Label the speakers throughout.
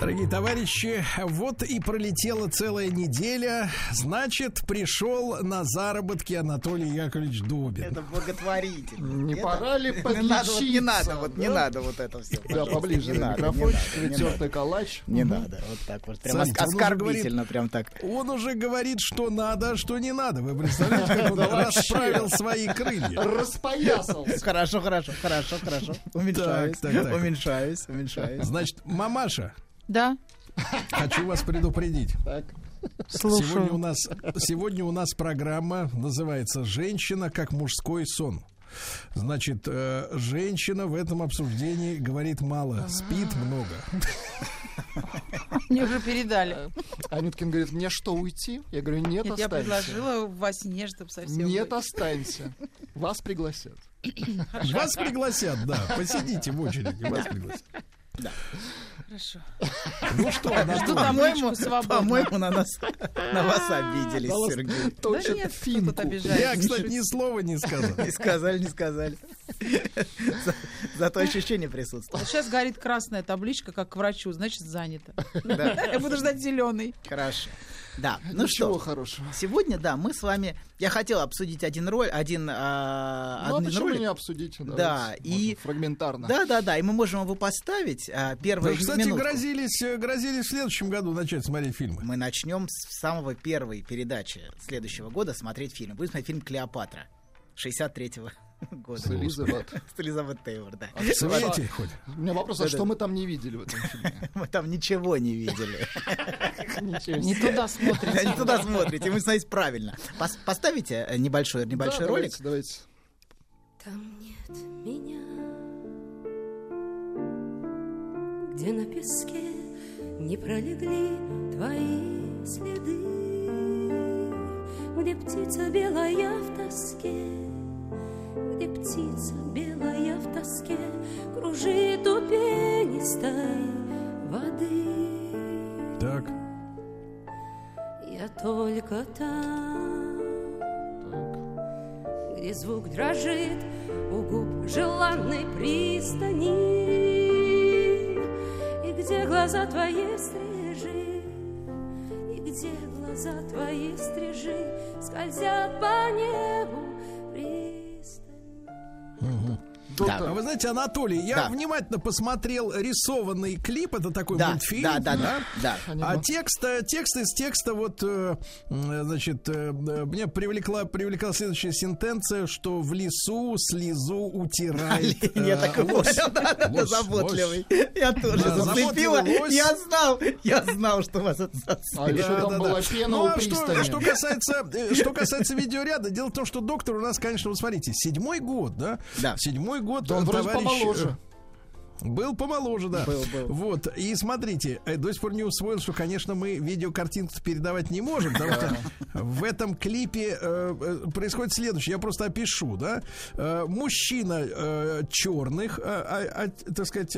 Speaker 1: Дорогие товарищи, вот и пролетела целая неделя. Значит, пришел на заработки Анатолий Яковлевич Дубин.
Speaker 2: Это благотворительно.
Speaker 3: Не
Speaker 2: Это-
Speaker 3: пора ли
Speaker 2: Не надо, вот не надо,
Speaker 3: подлечиться,
Speaker 2: вот не надо вот это все.
Speaker 3: Да, поближе
Speaker 2: не
Speaker 3: на
Speaker 2: не
Speaker 3: тертый калач.
Speaker 2: Не надо, вот так вот. Прям оскорбительно, прям так.
Speaker 1: Он уже говорит, что надо, а что не надо. Вы представляете, как он расправил свои крылья?
Speaker 3: Распоясался.
Speaker 2: Хорошо, хорошо, хорошо, хорошо. Уменьшаюсь, уменьшаюсь, уменьшаюсь.
Speaker 1: Значит, мамаша,
Speaker 4: Да,
Speaker 1: хочу вас предупредить.
Speaker 3: Так.
Speaker 4: слушаю.
Speaker 1: Сегодня у нас, сегодня у нас программа называется «Женщина как мужской сон». Значит, э, женщина в этом обсуждении говорит мало, спит много.
Speaker 4: Мне уже передали.
Speaker 3: Анюткин говорит, мне что, уйти? Я говорю, нет,
Speaker 4: Нет, я
Speaker 3: останься.
Speaker 4: предложила во сне, чтобы совсем...
Speaker 3: Нет,
Speaker 4: быть.
Speaker 3: останься. Вас пригласят.
Speaker 1: Вас пригласят, да, посидите в очереди, вас пригласят.
Speaker 4: Хорошо.
Speaker 1: Ну что,
Speaker 4: Жду свободно.
Speaker 2: По-моему, на нас, на вас обиделись,
Speaker 3: Да
Speaker 2: Сергей.
Speaker 4: Да
Speaker 3: Точно
Speaker 4: кто
Speaker 3: финку.
Speaker 1: я, кстати, ни слова не сказал.
Speaker 2: Не сказали, не сказали. За- Зато ощущение присутствует.
Speaker 4: Вот сейчас горит красная табличка, как к врачу, значит, занято.
Speaker 2: Да,
Speaker 4: Я буду ждать зеленый.
Speaker 2: хорошо. Да, ну
Speaker 3: Ничего
Speaker 2: что,
Speaker 3: хорошего.
Speaker 2: сегодня, да, мы с вами... Я хотел обсудить один роль, один, а,
Speaker 3: Ну, а почему
Speaker 2: ролик.
Speaker 3: не обсудить?
Speaker 2: Да, и-
Speaker 3: Фрагментарно.
Speaker 2: Да, да, да, и мы можем его поставить. а,
Speaker 1: Вы,
Speaker 2: Первую
Speaker 1: кстати,
Speaker 2: минутку.
Speaker 1: грозились, э, грозились в следующем году начать смотреть фильмы.
Speaker 2: Мы начнем с самого первой передачи следующего года смотреть фильм. Будем смотреть фильм «Клеопатра» 63-го года.
Speaker 3: С Элизабет.
Speaker 2: С Элизабет Тейлор, да.
Speaker 3: А
Speaker 1: В цвете хоть.
Speaker 3: У меня вопрос, а что мы там не видели в этом фильме?
Speaker 2: Мы там ничего не видели.
Speaker 4: Не туда смотрите.
Speaker 2: Не туда смотрите, вы смотрите правильно. Пос- Поставите э, небольшой, небольшой ролик.
Speaker 3: Давайте.
Speaker 5: Там нет меня, где на песке не пролегли твои следы, где птица белая в тоске, где птица белая в тоске кружит у пенистой воды.
Speaker 1: Так,
Speaker 5: Я только там, где звук дрожит у губ желанной пристани, и где глаза твои стрижи, и где глаза твои стрижи скользят по небу пристально.
Speaker 1: А вы знаете, Анатолий, я
Speaker 2: Да.
Speaker 1: внимательно посмотрел рисованный клип, это такой
Speaker 2: Да,
Speaker 1: мультфильм.
Speaker 2: да, да, да, да.
Speaker 1: А текст, э, текст из текста вот, э, значит, э, меня привлекла, привлекла следующая сентенция, что в лесу слезу утирает
Speaker 2: Я так понял, да, да, да, заботливый. Я тоже
Speaker 1: Да,
Speaker 2: зацепила. Я знал, я знал, что вас это
Speaker 3: А еще
Speaker 1: Да,
Speaker 3: там
Speaker 1: да,
Speaker 3: была
Speaker 1: да.
Speaker 3: пена
Speaker 1: Ну,
Speaker 3: у
Speaker 1: а что,
Speaker 3: пристани.
Speaker 1: что касается, что касается видеоряда, дело в том, что доктор у нас, конечно, вот смотрите, седьмой год, да?
Speaker 2: Да.
Speaker 1: Седьмой год.
Speaker 3: Да он
Speaker 1: э,
Speaker 3: вроде
Speaker 1: товарищ,
Speaker 3: помоложе.
Speaker 1: Был помоложе, да.
Speaker 2: Был, был.
Speaker 1: Вот. И смотрите, э, до сих пор не усвоил, что, конечно, мы видеокартинку передавать не можем, потому что в этом клипе э, э, происходит следующее. Я просто опишу, да. Э, мужчина э, черных, э, а- а- так сказать,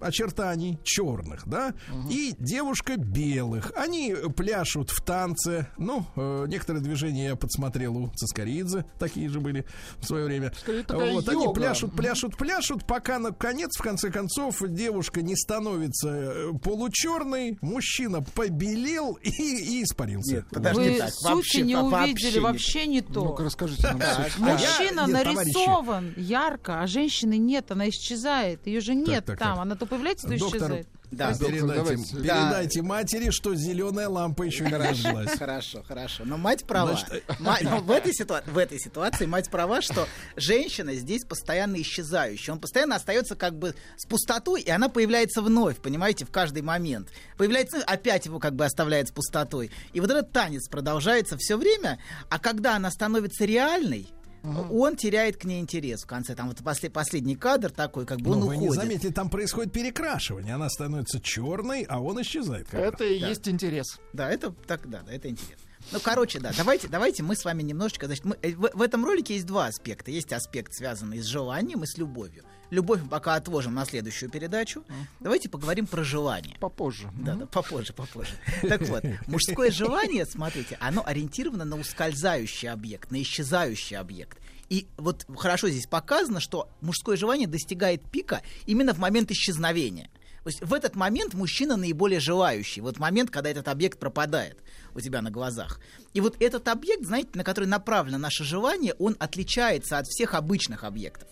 Speaker 1: очертаний черных, да, и девушка белых. Они пляшут в танце. Ну, некоторые движения я подсмотрел у Цискоридзе, такие же были в свое время.
Speaker 3: Скорее,
Speaker 1: Вот, они пляшут, пляшут, пляшут, пока наконец, в конце концов, девушка не становится э, получерной, мужчина побелел и, и испарился.
Speaker 2: Нет, подожди
Speaker 4: Вы
Speaker 2: так, вообще,
Speaker 4: не
Speaker 2: вообще
Speaker 4: увидели,
Speaker 2: не-
Speaker 4: вообще не то.
Speaker 3: Ну-ка, расскажите нам.
Speaker 4: Мужчина
Speaker 1: А я- нет, товарищи.
Speaker 4: нарисован ярко, а женщины нет, она исчезает. Ее же нет
Speaker 1: так,
Speaker 4: там.
Speaker 1: так.
Speaker 4: Она то появляется, то
Speaker 1: Доктор,
Speaker 4: исчезает.
Speaker 2: Да,
Speaker 3: доктор,
Speaker 1: передайте, передайте матери, что зеленая лампа еще не зажглась.
Speaker 2: Хорошо, хорошо. Но мать права.
Speaker 1: Значит,
Speaker 2: Ма- но в, этой ситуа- в этой ситуации мать права, что женщина здесь постоянно исчезающая. Он постоянно остается как бы с пустотой, и она появляется вновь, понимаете, в каждый момент. Появляется, ну, опять его как бы оставляет с пустотой. И вот этот танец продолжается все время, а когда она становится реальной, он теряет к ней интерес в конце. Там вот после- последний кадр такой, как бы
Speaker 1: Но
Speaker 2: он
Speaker 1: Ну, вы не
Speaker 2: уходит.
Speaker 1: заметили, там происходит перекрашивание. Она становится черной, а он исчезает. как раз.
Speaker 3: Это и есть интерес.
Speaker 2: Да, это так, да, да, это интересно. Ну, короче, да, давайте, давайте мы с вами немножечко, значит, мы, э, в, в этом ролике есть два аспекта. Есть аспект, связанный с желанием и с любовью. Любовь мы пока отложим на следующую передачу. Давайте поговорим про желание.
Speaker 3: Попозже.
Speaker 2: Да, да, попозже, попозже. Так вот, мужское желание, смотрите, оно ориентировано на ускользающий объект, на исчезающий объект. И вот хорошо здесь показано, что мужское желание достигает пика именно в момент исчезновения. То есть в этот момент мужчина наиболее желающий. Вот момент, когда этот объект пропадает у тебя на глазах. И вот этот объект, знаете, на который направлено наше желание, он отличается от всех обычных объектов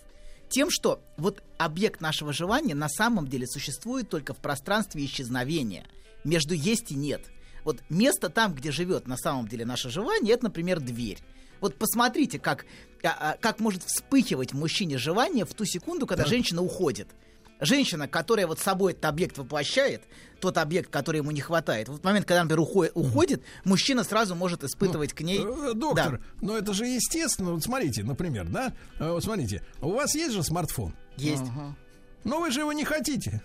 Speaker 2: тем, что вот объект нашего желания на самом деле существует только в пространстве исчезновения. Между есть и нет. Вот место там, где живет на самом деле наше желание, это, например, дверь. Вот посмотрите, как, а, а, как может вспыхивать в мужчине желание в ту секунду, когда женщина уходит. Женщина, которая вот собой этот объект воплощает, тот объект, который ему не хватает. Вот в момент, когда, например, ухо- уходит, мужчина сразу может испытывать к ней...
Speaker 1: Э, Доктор,
Speaker 2: Да.
Speaker 1: но это же естественно. Вот смотрите, например, да? Э, Вот смотрите, у вас есть же смартфон?
Speaker 2: Есть.
Speaker 1: Но вы же его не хотите.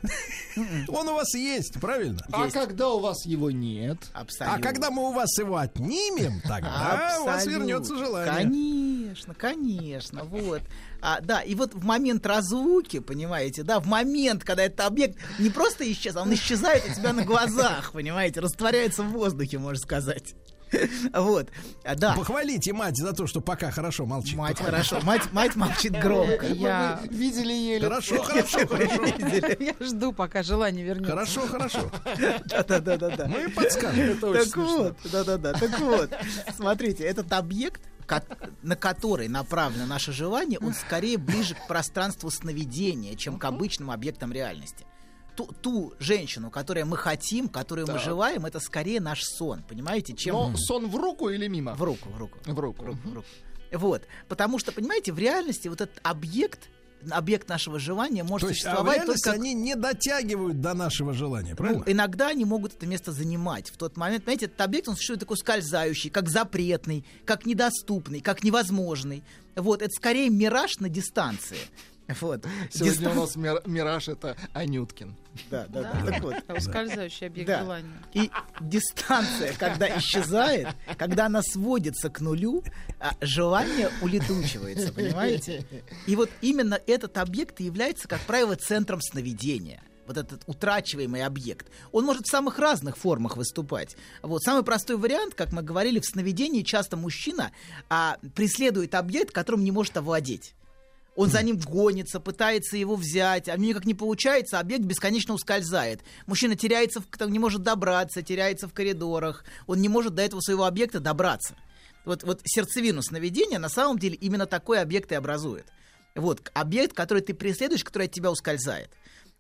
Speaker 1: Он у вас есть, правильно?
Speaker 3: А когда у вас его нет?
Speaker 1: А когда мы у вас его отнимем, тогда у вас вернется желание.
Speaker 2: Конечно, конечно, вот. А, да, и вот в момент разлуки, понимаете, да, в момент, когда этот объект не просто исчез, а он исчезает у тебя на глазах, понимаете, растворяется в воздухе, можно сказать. Вот, А, да.
Speaker 1: Похвалите мать за то, что пока хорошо молчит.
Speaker 2: Мать хорошо, мать, мать молчит громко.
Speaker 4: Я,
Speaker 3: видели еле.
Speaker 1: Хорошо, хорошо, хорошо.
Speaker 4: я жду, пока желание вернется.
Speaker 1: Хорошо, хорошо.
Speaker 2: Да-да-да-да.
Speaker 1: Мы подскажем.
Speaker 2: Так вот, да-да-да, так вот, смотрите, этот объект, ко- на который направлено наше желание, он скорее ближе к пространству сновидения, чем к обычным объектам реальности. Ту, ту женщину, которую мы хотим, которую мы желаем, это скорее наш сон, понимаете, чем
Speaker 3: Но сон в руку или мимо?
Speaker 2: в руку, в руку.
Speaker 3: В руку.
Speaker 2: в руку. Вот, потому что, понимаете, в реальности вот этот объект, объект нашего желания может
Speaker 1: То есть, а в
Speaker 2: существовать только
Speaker 1: они не дотягивают до нашего желания, правильно?
Speaker 2: ну, иногда они могут это место занимать. В тот момент, понимаете, этот объект, он существует такой скользающий, как запретный, как недоступный, как невозможный. Вот, это скорее мираж на дистанции. Вот.
Speaker 3: Сегодня у
Speaker 2: Дистан-
Speaker 3: нас мир- мираж это Анюткин.
Speaker 2: Да, да, да. Так вот.
Speaker 4: Ускользающий объект
Speaker 2: Да.
Speaker 4: желания.
Speaker 2: И дистанция, когда исчезает, когда она сводится к нулю, а желание улетучивается, понимаете? И вот именно этот объект и является, как правило, центром сновидения. Вот этот утрачиваемый объект. Он может в самых разных формах выступать. Вот самый простой вариант, как мы говорили, в сновидении часто мужчина а, преследует объект, которым не может овладеть. Он за ним гонится, пытается его взять, а у него никак не получается, объект бесконечно ускользает. Мужчина теряется, в- там, не может добраться, теряется в коридорах, он не может до этого своего объекта добраться. Вот, вот сердцевину сновидения на самом деле именно такой объект и образует. Вот, объект, который ты преследуешь, который от тебя ускользает.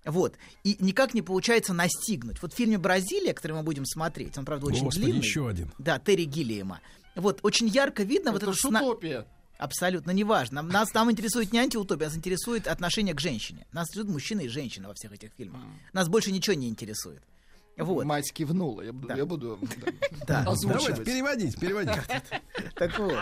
Speaker 2: Вот. И никак не получается настигнуть. Вот в фильме «Бразилия», который мы будем смотреть, он, правда, очень
Speaker 1: Господи,
Speaker 2: длинный.
Speaker 1: еще один.
Speaker 2: Да, Терри Гиллиема. Вот, очень ярко видно вот
Speaker 3: это
Speaker 2: это
Speaker 3: ж
Speaker 2: сна-. Абсолютно неважно. Нас там интересует не антиутопия, нас интересует отношение к женщине. Нас интересуют мужчина и женщина во всех этих фильмах. Нас больше ничего не интересует. Вот.
Speaker 3: Мать кивнула. Я буду,
Speaker 2: Да.
Speaker 3: я буду да,
Speaker 2: Да.
Speaker 3: озвучивать.
Speaker 1: Давайте переводить, переводить.
Speaker 2: Так вот,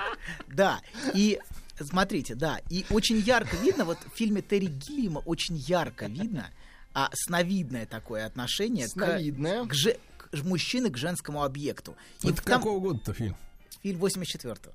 Speaker 2: да. И смотрите, да. И очень ярко видно, вот в фильме Терри Гиллиама очень ярко видно а, сновидное такое отношение к-
Speaker 3: Сновидное.
Speaker 2: к, же- к мужчины к женскому объекту. И
Speaker 1: Это
Speaker 2: там-
Speaker 1: какого года-то фильм?
Speaker 2: фильм 84-го.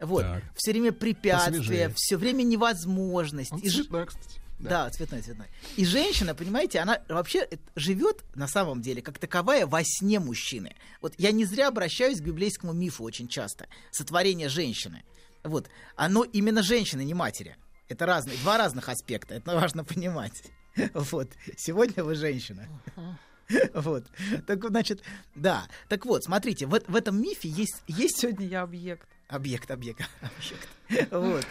Speaker 2: Вот.
Speaker 1: Так.
Speaker 2: Все время препятствия,
Speaker 1: Посвежее.
Speaker 2: все время невозможность.
Speaker 3: Он
Speaker 2: И ж-
Speaker 3: цветной, кстати.
Speaker 2: Да. цветной, цветной. И женщина, понимаете, она вообще живет на самом деле как таковая во сне мужчины. Вот я не зря обращаюсь к библейскому мифу очень часто. Сотворение женщины. Вот. Оно именно женщины, не матери. Это разные, два разных аспекта. Это важно понимать. Вот. Сегодня вы женщина. Вот. Так, вот, значит, да. Так вот, смотрите, в, в этом мифе есть, есть
Speaker 4: Сегодня я объект.
Speaker 2: Объект, объект, объект. Вот.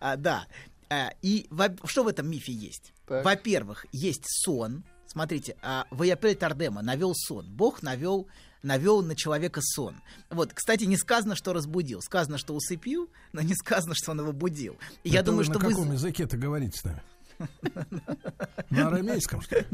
Speaker 2: А, да. А, и во- что в этом мифе есть?
Speaker 3: Так.
Speaker 2: Во-первых, есть сон. Смотрите, а, Ваяпель Тардема навел сон. Бог навел навел на человека сон. Вот, кстати, не сказано, что разбудил. Сказано, что усыпил, но не сказано, что он его будил. И я думаю,
Speaker 1: вы
Speaker 2: что
Speaker 1: на
Speaker 2: вы...
Speaker 1: каком языке это говорите с нами? На арамейском, что ли?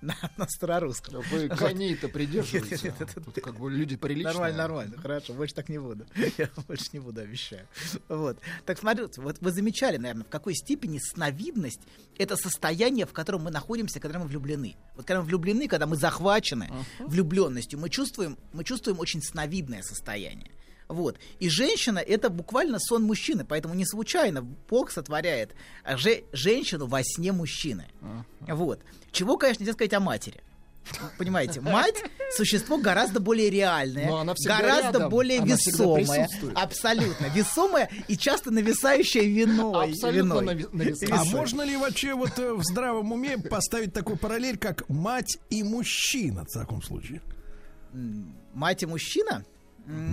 Speaker 2: на, старорусском.
Speaker 3: Вы коней-то придерживаете.
Speaker 2: Нет,
Speaker 3: Тут как бы люди приличные.
Speaker 2: Нормально, нормально, хорошо, больше так не буду. Я больше не буду, обещаю. Вот. Так смотрите, вот вы замечали, наверное, в какой степени сновидность это состояние, в котором мы находимся, когда мы влюблены. Вот когда мы влюблены, когда мы захвачены влюбленностью, мы чувствуем, мы чувствуем очень сновидное состояние. Вот. И женщина это буквально сон мужчины, поэтому не случайно Бог сотворяет же- женщину во сне мужчины. Вот. Чего, конечно, нельзя сказать о матери. Понимаете, мать существо гораздо более реальное,
Speaker 3: Но она
Speaker 2: гораздо
Speaker 3: рядом,
Speaker 2: более
Speaker 3: она
Speaker 2: весомое, абсолютно весомое и часто нависающее виной.
Speaker 3: Абсолютно
Speaker 2: виной.
Speaker 3: нави- нависающее.
Speaker 1: А можно ли вообще вот э, в здравом уме поставить такую параллель, как мать и мужчина в таком случае?
Speaker 2: Мать и мужчина?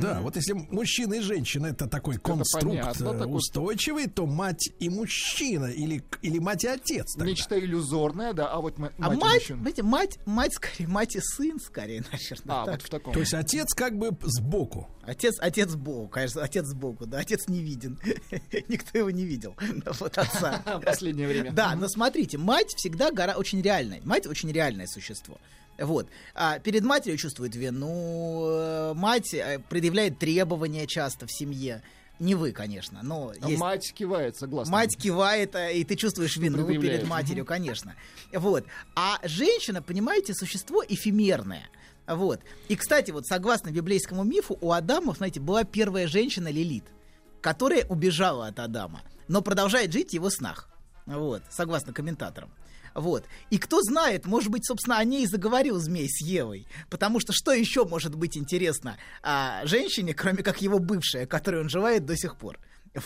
Speaker 1: Да, вот если мужчина и женщина это такой конструкт
Speaker 3: понятно,
Speaker 1: э, устойчивый, то мать и мужчина или, или мать и отец. тогда.
Speaker 3: Нечто иллюзорное, да, а вот м-
Speaker 2: А
Speaker 3: мать и
Speaker 2: мать,
Speaker 3: мужчина.
Speaker 2: знаете, мать, мать скорее, мать и сын скорее, наверное.
Speaker 3: А,
Speaker 2: так.
Speaker 3: вот в таком.
Speaker 1: То есть отец как бы сбоку.
Speaker 2: Отец, отец сбоку, конечно, отец сбоку, да, отец не виден. Никто его не видел, вот отца.
Speaker 3: в последнее время.
Speaker 2: Да, но смотрите, мать всегда гора очень реальная. Мать очень реальное существо. Вот. А перед матерью чувствует вину, э, мать э, предъявляет требования часто в семье. Не вы, конечно, но
Speaker 3: А
Speaker 2: есть...
Speaker 3: Мать кивает, согласна.
Speaker 2: Мать кивает, э, и ты чувствуешь вину перед матерью, конечно. Вот. А женщина, понимаете, существо эфемерное. Вот. И, кстати, вот согласно библейскому мифу, у Адама, знаете, была первая женщина Лилит, которая убежала от Адама, но продолжает жить в его снах. Вот, согласно комментаторам. Вот. И кто знает, может быть, собственно, о ней и заговорил змей с Евой. Потому что что еще может быть интересно а, женщине, кроме как его бывшая, которой он желает до сих пор?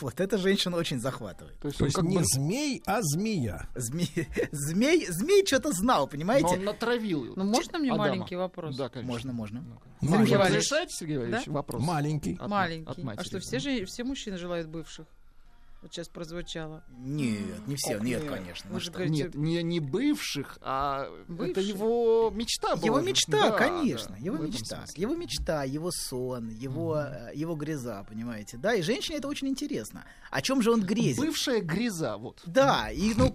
Speaker 2: Вот, эта женщина очень захватывает.
Speaker 3: То есть
Speaker 1: То есть
Speaker 3: как
Speaker 1: не
Speaker 3: бы...
Speaker 1: змей, а змея.
Speaker 2: Змей, змей, змей что-то знал,
Speaker 3: Но
Speaker 2: понимаете?
Speaker 3: он натравил.
Speaker 4: Ну, можно мне
Speaker 3: Адама.
Speaker 4: маленький вопрос?
Speaker 3: Да, конечно.
Speaker 2: Можно, можно.
Speaker 3: Вы
Speaker 1: Маленький.
Speaker 3: разрешаете, Сергей Валерьевич,
Speaker 4: Да?
Speaker 3: вопрос?
Speaker 1: Маленький.
Speaker 3: От-
Speaker 4: Маленький.
Speaker 3: от матери.
Speaker 4: а что, все, же, все мужчины желают бывших? Вот сейчас прозвучало.
Speaker 2: Нет, не все,
Speaker 3: Как
Speaker 2: нет,
Speaker 3: нет?
Speaker 2: конечно.
Speaker 4: Вы
Speaker 2: ну
Speaker 4: же
Speaker 2: что.
Speaker 4: говорите,
Speaker 3: Нет, не, не бывших, а это
Speaker 4: Бывших.
Speaker 3: его мечта была.
Speaker 2: Его мечта,
Speaker 3: Да,
Speaker 2: конечно,
Speaker 3: да,
Speaker 2: его мечта,
Speaker 3: смысле.
Speaker 2: его мечта, его сон, его, э, его греза, понимаете, да, и женщине это очень интересно. О чем же он грезит?
Speaker 3: Бывшая гряза, вот.
Speaker 2: Да, и ну,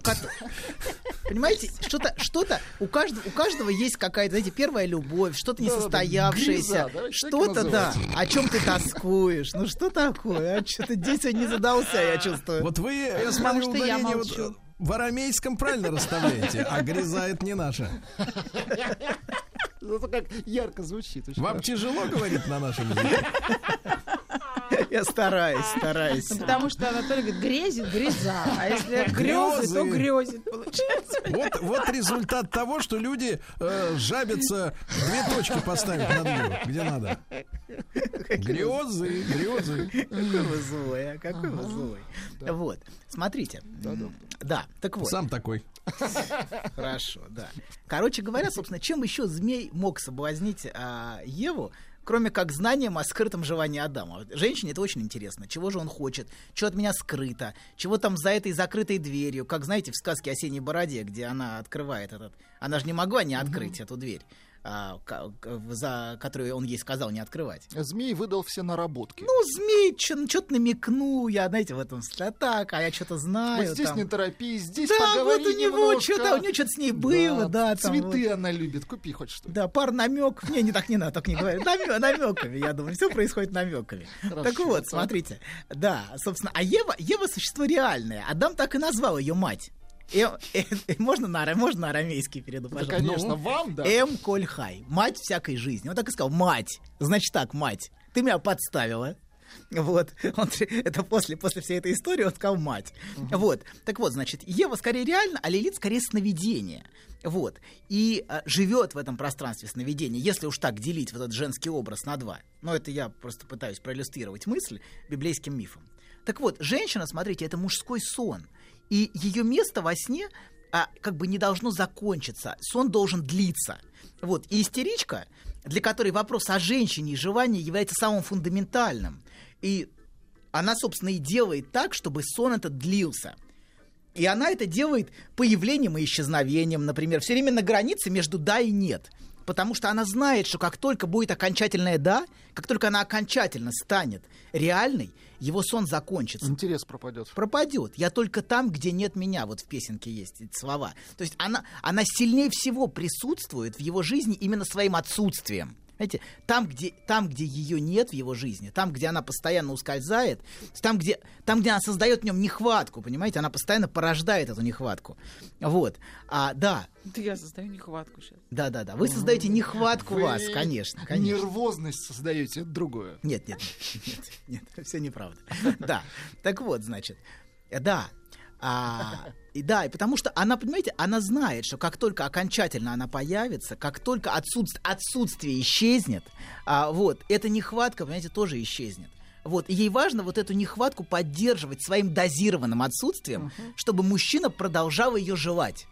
Speaker 2: понимаете, что-то, что-то у каждого, у каждого есть какая-то, знаете, первая любовь, что-то несостоявшееся, что-то, да, о чем ты тоскуешь, ну что такое, а что-то день сегодня не задался, я чувствую.
Speaker 1: Вот вы, я смотрю, ударение вот, э, в арамейском правильно расставляете, а гряза это не наша.
Speaker 3: Это как ярко звучит.
Speaker 1: Вам тяжело говорить на нашем языке?
Speaker 2: Я стараюсь, стараюсь.
Speaker 4: Ну, потому что Анатолий говорит, грезит, греза. А если грезы, то грезит, получается.
Speaker 1: Вот, вот результат того, что люди э, жабятся две точки поставить над «ю», где надо. Грезы, грезы.
Speaker 2: Какой вы злой, а какой вы злой. Вот, смотрите. Да, так вот.
Speaker 1: Сам такой.
Speaker 2: Хорошо, да. Короче говоря, собственно, чем еще змей мог соблазнить а, Еву, кроме как знанием о скрытом желании Адама? Женщине это очень интересно. Чего же он хочет? Что от меня скрыто? Чего там за этой закрытой дверью? Как, знаете, в сказке о синей бороде, где она открывает этот... Она же не могла не открыть эту дверь, а, за которую он ей сказал не открывать.
Speaker 3: Змей выдал все наработки.
Speaker 2: Ну, змей что-то намекнул, я, знаете, в этом а так, а я что-то знаю.
Speaker 3: вот здесь
Speaker 2: там.
Speaker 3: не торопись, здесь
Speaker 2: Да,
Speaker 3: поговори
Speaker 2: вот у него что-то, у него что-то с ней было, да, там
Speaker 3: Цветы она любит, купи хоть что.
Speaker 2: Да, пар намеков. Не, не так не надо, так не говори. намеками, я думаю, все происходит намеками. Так вот, смотрите. Да, собственно, а Ева, Ева существо реальное. Адам так и назвал ее мать. Э- э- э, можно, на, можно на арамейский перейду,
Speaker 3: Да,
Speaker 2: пожалуйста?
Speaker 3: конечно, вам, да.
Speaker 2: Эм Кольхай. Мать всякой жизни. Он так и сказал, мать. Значит так, мать. Ты меня подставила. Вот. Он, это после, после всей этой истории он сказал мать. Вот. Так вот, значит, Ева скорее реально, а Лилит скорее сновидение. Вот. И а, живет в этом пространстве сновидения, если уж так делить вот этот женский образ на два. Но это я просто пытаюсь проиллюстрировать мысль библейским мифом. Так вот, женщина, смотрите, это мужской сон. И ее место во сне а, как бы не должно закончиться. Сон должен длиться. Вот. И истеричка, для которой вопрос о женщине и желании является самым фундаментальным. И она, собственно, и делает так, чтобы сон этот длился. И она это делает появлением и исчезновением, например, все время на границе между да и нет. Потому что она знает, что как только будет окончательное «да», как только она окончательно станет реальной, его сон закончится.
Speaker 3: Интерес пропадет.
Speaker 2: Пропадет. Я только там, где нет меня. Вот в песенке есть эти слова. То есть она, она сильнее всего присутствует в его жизни именно своим отсутствием. Знаете, там где, там, где ее нет в его жизни, там, где она постоянно ускользает, там, где, там, где она создает в нем нехватку, понимаете, она постоянно порождает эту нехватку. Вот. А, да,
Speaker 4: Да я создаю нехватку сейчас.
Speaker 2: да, да, да. Вы создаете нехватку
Speaker 3: Вы
Speaker 2: вас, конечно, конечно.
Speaker 3: Нервозность создаете, это другое.
Speaker 2: Нет, нет, нет, нет, нет, все неправда. Да. Так вот, значит, э, да. А, и да, и потому что она, понимаете, она знает, что как только окончательно она появится, как только отсутств- отсутствие исчезнет, а, вот, эта нехватка, понимаете, тоже исчезнет. Вот, и ей важно вот эту нехватку поддерживать своим дозированным отсутствием, чтобы мужчина продолжал ее желать.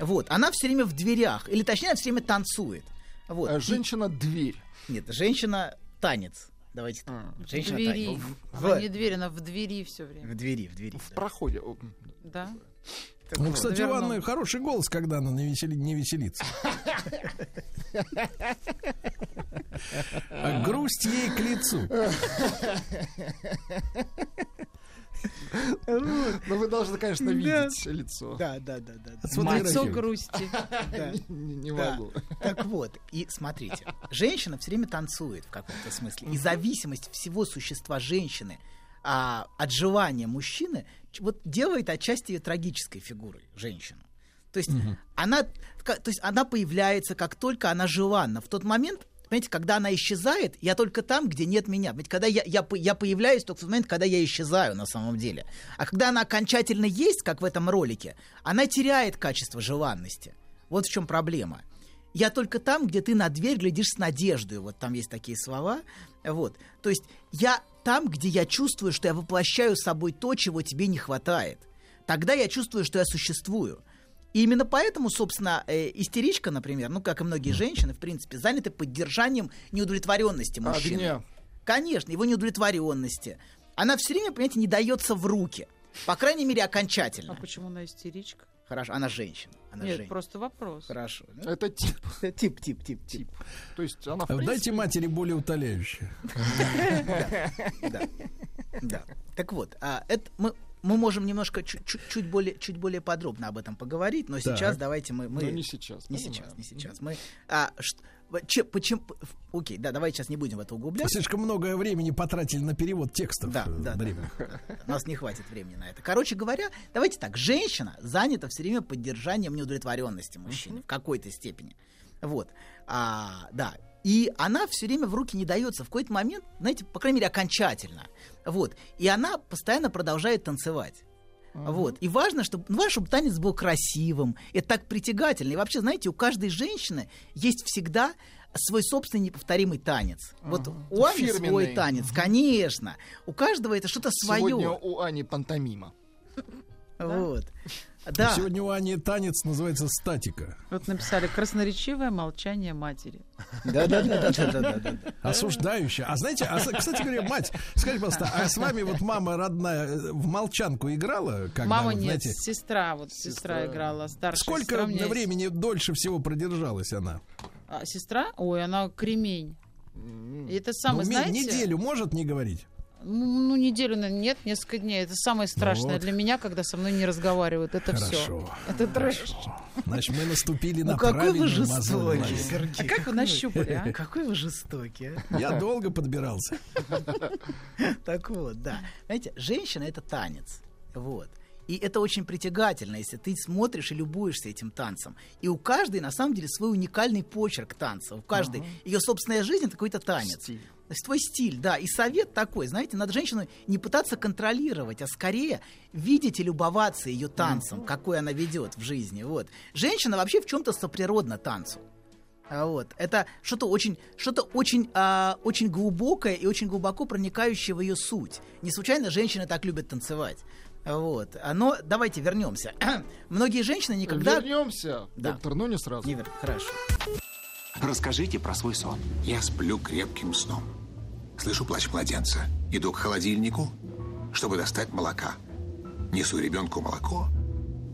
Speaker 2: Вот, она все время в дверях, или точнее, она все время танцует. Вот.
Speaker 3: А
Speaker 2: И-
Speaker 3: женщина дверь.
Speaker 2: нет, женщина танец. Давайте.
Speaker 3: А.
Speaker 4: В
Speaker 2: Женщина
Speaker 4: двери.
Speaker 2: В,
Speaker 4: Она не дверь, она в двери все время.
Speaker 2: в двери, в двери.
Speaker 3: В
Speaker 2: да.
Speaker 3: проходе.
Speaker 4: Да?
Speaker 2: Так
Speaker 1: Ну,
Speaker 2: вот.
Speaker 1: кстати, у
Speaker 4: Вернул.
Speaker 1: Анны хороший голос, когда она не, весели- не веселится. А грусть ей к лицу.
Speaker 3: Но вы должны, конечно, видеть лицо.
Speaker 2: Да, да, да, да.
Speaker 4: Лицо грусти.
Speaker 3: Не, могу.
Speaker 2: Так вот, и смотрите, женщина все время танцует в каком-то смысле. И зависимость всего существа женщины а, от желания мужчины вот делает отчасти ее трагической фигурой женщину. То есть, она, ка- то есть она появляется, как только она желанна. В тот момент, понимаете, когда она исчезает, я только там, где нет меня. Ведь когда я, я, я появляюсь только в момент, когда я исчезаю на самом деле. А когда она окончательно есть, как в этом ролике, она теряет качество желанности. Вот в чем проблема. Я только там, где ты на дверь глядишь с надеждой. Вот там есть такие слова. Вот. То есть я там, где я чувствую, что я воплощаю собой то, чего тебе не хватает. Тогда я чувствую, что я существую. И именно поэтому, собственно, э, истеричка, например, ну, как и многие женщины, в принципе, заняты поддержанием неудовлетворенности мужчины.
Speaker 3: Огня.
Speaker 2: Конечно, его неудовлетворенности. Она все время, понимаете, не дается в руки. По крайней мере,
Speaker 4: А
Speaker 2: окончательно.
Speaker 4: почему она истеричка?
Speaker 2: Хорошо, она женщина. Она
Speaker 4: Нет,
Speaker 2: женщина.
Speaker 4: просто вопрос.
Speaker 2: Хорошо. Ну,
Speaker 3: Это тип.
Speaker 2: Тип, тип, тип, тип.
Speaker 3: То есть она, в
Speaker 1: Дайте
Speaker 3: принципе,
Speaker 1: матери более утоляющее.
Speaker 2: Да. Да. Так вот, а, это мы, мы можем немножко чуть, чуть, чуть более, чуть более подробно об этом поговорить, но
Speaker 1: Так.
Speaker 2: сейчас давайте мы... мы
Speaker 3: Но не сейчас,
Speaker 2: Не
Speaker 3: понимаю.
Speaker 2: сейчас, не сейчас. Мы... А, ш- че- почему... Окей, да, давайте сейчас не будем в это углубляться.
Speaker 1: Слишком много времени потратили на перевод текстов.
Speaker 2: Да,
Speaker 1: э,
Speaker 2: да, да,
Speaker 1: древних.
Speaker 2: У нас не хватит времени на это. Короче говоря, давайте так. Женщина занята все время поддержанием неудовлетворенности мужчины в какой-то степени. Вот. А, да. И она все время в руки не дается. В какой-то момент, знаете, по крайней мере, окончательно. Вот. И она постоянно продолжает танцевать. Вот. И важно, чтобы, ну, важно, чтобы танец был красивым. Это так притягательно. И вообще, знаете, у каждой женщины есть всегда свой собственный неповторимый танец. Вот у Ани свой
Speaker 3: Фирменный.
Speaker 2: танец, конечно. У каждого это что-то свое.
Speaker 3: Сегодня у Ани пантомима.
Speaker 2: Вот. Да.
Speaker 1: Сегодня у Ани танец называется статика.
Speaker 4: Вот написали красноречивое молчание матери.
Speaker 2: Да, да, да, да, да, да, да, да.
Speaker 1: Осуждающая. А знаете, а, кстати говоря, мать, скажите, пожалуйста, а с вами вот мама родная э, в молчанку играла? Когда,
Speaker 4: Мама
Speaker 1: вот,
Speaker 4: нет,
Speaker 1: знаете,
Speaker 4: сестра, вот сестра, играла, старшая
Speaker 1: Сколько
Speaker 4: сестра меня есть.
Speaker 1: времени дольше всего продержалась она?
Speaker 4: А, сестра? Ой, она кремень. И это самое,
Speaker 1: Ну,
Speaker 4: знаете...
Speaker 1: неделю может не говорить?
Speaker 4: Ну, ну, неделю, наверное, нет, несколько дней. Это самое страшное
Speaker 1: вот.
Speaker 4: для меня, когда со мной не разговаривают. Это все. Это трэш.
Speaker 1: Значит, мы наступили на
Speaker 2: Ну какой вы жестокий. Сергей.
Speaker 4: А как вы нащупали, а?
Speaker 2: Какой вы жестокий, а?
Speaker 1: Я долго подбирался.
Speaker 2: Так вот, да. Знаете, женщина — это танец. Вот. И это очень притягательно, если ты смотришь и любуешься этим танцем. И у каждой, на самом деле, свой уникальный почерк танца. У каждой ее собственная жизнь — это какой-то танец.
Speaker 3: Стиль.
Speaker 2: То есть твой стиль, да. И совет такой, знаете, надо женщину не пытаться контролировать, а скорее видеть и любоваться ее танцем, какой она ведет в жизни. Вот. Женщина вообще в чем-то соприродна танцу. А Вот. Это что-то очень, что-то очень, а, очень глубокое и очень глубоко проникающее в ее суть. Не случайно женщины так любят танцевать. Вот. А, Но давайте вернемся. Многие женщины никогда...
Speaker 3: Вернемся,
Speaker 2: Да.
Speaker 3: доктор, но не сразу.
Speaker 2: Не вер- Хорошо.
Speaker 6: Расскажите про свой сон.
Speaker 7: Я сплю крепким сном. Слышу плач младенца. Иду к холодильнику, чтобы достать молока. Несу ребенку молоко,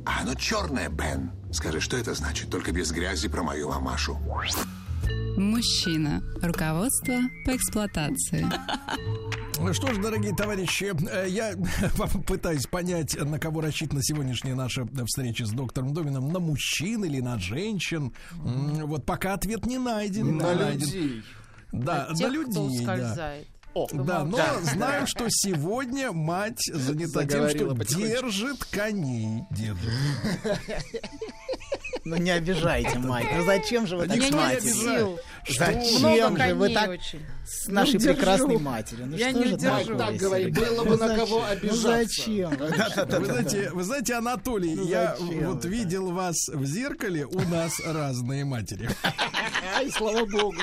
Speaker 7: а оно черное, Бен. Скажи, что это значит? Только без грязи про мою мамашу.
Speaker 8: Мужчина. Руководство по эксплуатации.
Speaker 1: Ну Что ж, дорогие товарищи, э, я пытаюсь понять, на кого рассчитана сегодняшняя наша встреча с доктором Домином, на мужчин или на женщин. Вот пока ответ не найден.
Speaker 3: На людей.
Speaker 1: Да,
Speaker 4: Тех,
Speaker 1: на людей, да.
Speaker 4: ускользает.
Speaker 1: Да, но знаю, что сегодня мать занята тем, что
Speaker 3: Заговорила
Speaker 1: держит коней. Держит.
Speaker 2: Ну не обижайте, мать. Ну зачем же вы так с матерью? Зачем же вы так с нашей
Speaker 4: держу.
Speaker 2: прекрасной матерью? Ну
Speaker 4: Я
Speaker 2: что же
Speaker 3: Так говори,
Speaker 2: себе?
Speaker 3: было бы на
Speaker 2: Ну
Speaker 3: кого
Speaker 2: зачем?
Speaker 3: обижаться.
Speaker 2: Ну зачем?
Speaker 1: Вы знаете, Анатолий,
Speaker 2: Ну
Speaker 1: я вот видел вас в зеркале, у нас разные матери.
Speaker 3: Ай, слава богу.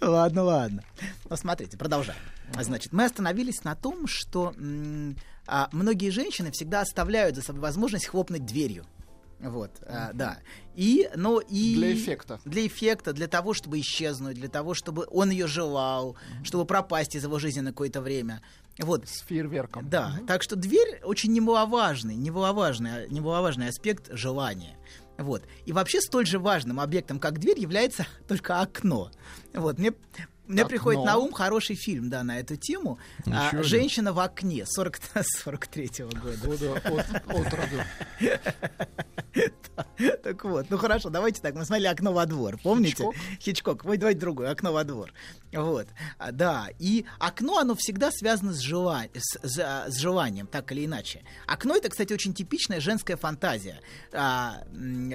Speaker 2: Ладно, ладно. Ну, смотрите, продолжаем. Значит, мы остановились на том, что а, многие женщины всегда оставляют за собой возможность хлопнуть дверью. Вот, а, да. И, но и...
Speaker 3: Для эффекта.
Speaker 2: Для эффекта, для того, чтобы исчезнуть, для того, чтобы он ее желал, чтобы пропасть из его жизни на какое-то время. Вот.
Speaker 3: С фейерверком.
Speaker 2: Да, так что дверь очень немаловажный, немаловажный, немаловажный аспект желания. Вот. И вообще столь же важным объектом, как дверь, является только окно. Вот. Мне, мне
Speaker 3: Окно.
Speaker 2: приходит на ум хороший фильм, да, на эту тему. А,
Speaker 1: один.
Speaker 2: «Женщина в окне» 40, 43-го года.
Speaker 3: Года от, от роду.
Speaker 2: Так вот, ну хорошо, давайте так. Мы смотрели окно во двор, помните?
Speaker 3: Хичкок?
Speaker 2: Хичкок. Ой, давайте другое, окно во двор. Вот, А, да. И окно, оно всегда связано с, жела- с, с- с желанием, так или иначе. Окно это, кстати, очень типичная женская фантазия а,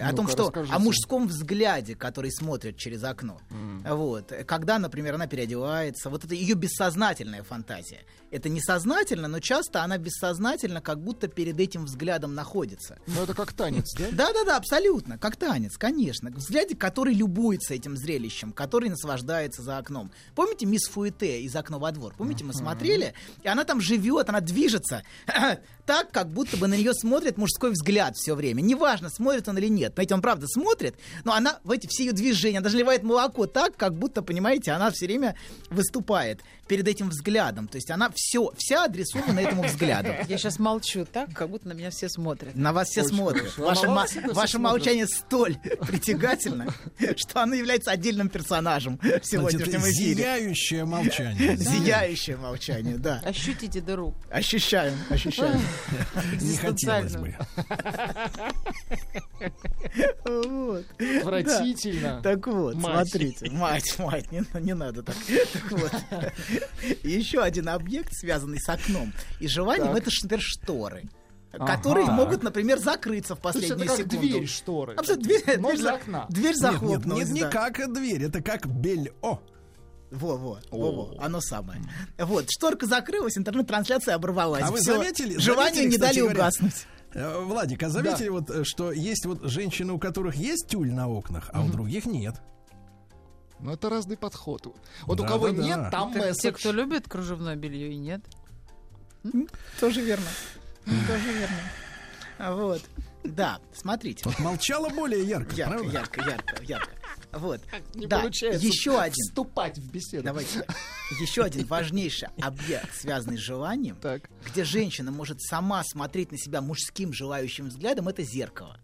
Speaker 2: о том, что
Speaker 3: расскажите.
Speaker 2: о мужском взгляде, который смотрит через окно. Вот, когда, например, она переодевается, вот это ее бессознательная фантазия. Это несознательно, но часто она бессознательно, как будто перед этим взглядом находится.
Speaker 3: Ну, это как танец, да?
Speaker 2: Да-да-да, абсолютно, как танец, конечно. Взгляде, который любуется этим зрелищем, который наслаждается за окном. Помните мисс Фуэте из «Окна во двор»? Помните, мы смотрели? И она там живет, она движется так, как будто бы на нее смотрит мужской взгляд все время. Неважно, смотрит он или нет. Понимаете, он правда смотрит, но она в эти все ее движения, она даже ливает молоко так, как будто, понимаете, она все время выступает перед этим взглядом. То есть она все, вся адресована этому взгляду.
Speaker 4: Я сейчас молчу так, как будто на меня все смотрят.
Speaker 2: На вас все
Speaker 3: Очень
Speaker 2: смотрят. Ваше,
Speaker 3: на
Speaker 2: ма-
Speaker 3: вас всегда все
Speaker 2: ваше
Speaker 3: смотрят.
Speaker 2: молчание столь притягательно, что оно является отдельным персонажем в
Speaker 1: Значит,
Speaker 2: сегодняшнем эфире.
Speaker 1: зияющее молчание.
Speaker 2: Зияющее молчание, да.
Speaker 4: Ощутите дыру.
Speaker 2: Ощущаем, ощущаем.
Speaker 1: Не хотелось бы.
Speaker 2: Вот.
Speaker 3: Отвратительно.
Speaker 2: Так вот,
Speaker 3: Мать.
Speaker 2: смотрите. Мать, мать, не, не надо так. Так вот. Еще один объект, связанный с окном и желанием,
Speaker 3: Так.
Speaker 2: это, например, шторы.
Speaker 3: Ага.
Speaker 2: Которые могут, например, закрыться в
Speaker 3: То есть это как
Speaker 2: секунду.
Speaker 3: дверь шторы.
Speaker 2: Абсолютно, дверь, дверь
Speaker 3: для
Speaker 2: за-
Speaker 3: окна.
Speaker 2: Дверь
Speaker 1: Нет, нет,
Speaker 2: захлопнулась.
Speaker 1: нет, не
Speaker 2: да.
Speaker 1: как дверь, это как бельо.
Speaker 2: Во-во, во-во, оно самое. Вот, шторка закрылась, интернет-трансляция оборвалась.
Speaker 1: А вы
Speaker 2: Всё,
Speaker 1: заметили-
Speaker 2: Желанию
Speaker 1: заметили,
Speaker 2: не дали
Speaker 1: говоря,
Speaker 2: угаснуть.
Speaker 1: Э, Владик, а заметили вот, э, что есть вот женщины, у которых есть тюль на окнах, а у других нет?
Speaker 3: Ну, это разный подход. Вот у
Speaker 1: Да,
Speaker 3: кого
Speaker 1: да, да.
Speaker 3: нет, там
Speaker 4: Как те,
Speaker 3: месседж.
Speaker 4: кто любит кружевное белье и нет.
Speaker 2: Тоже верно. Тоже верно. Вот. Да, смотрите.
Speaker 1: Вот молчала более ярко,
Speaker 2: Ярко,
Speaker 1: правда?
Speaker 2: ярко, ярко, ярко. Вот.
Speaker 3: Не
Speaker 2: да,
Speaker 3: получается
Speaker 2: еще один.
Speaker 3: вступать в беседу.
Speaker 2: Давайте. Еще один важнейший объект, связанный с желанием,
Speaker 3: Так.
Speaker 2: где женщина может сама смотреть на себя мужским желающим взглядом, это зеркало.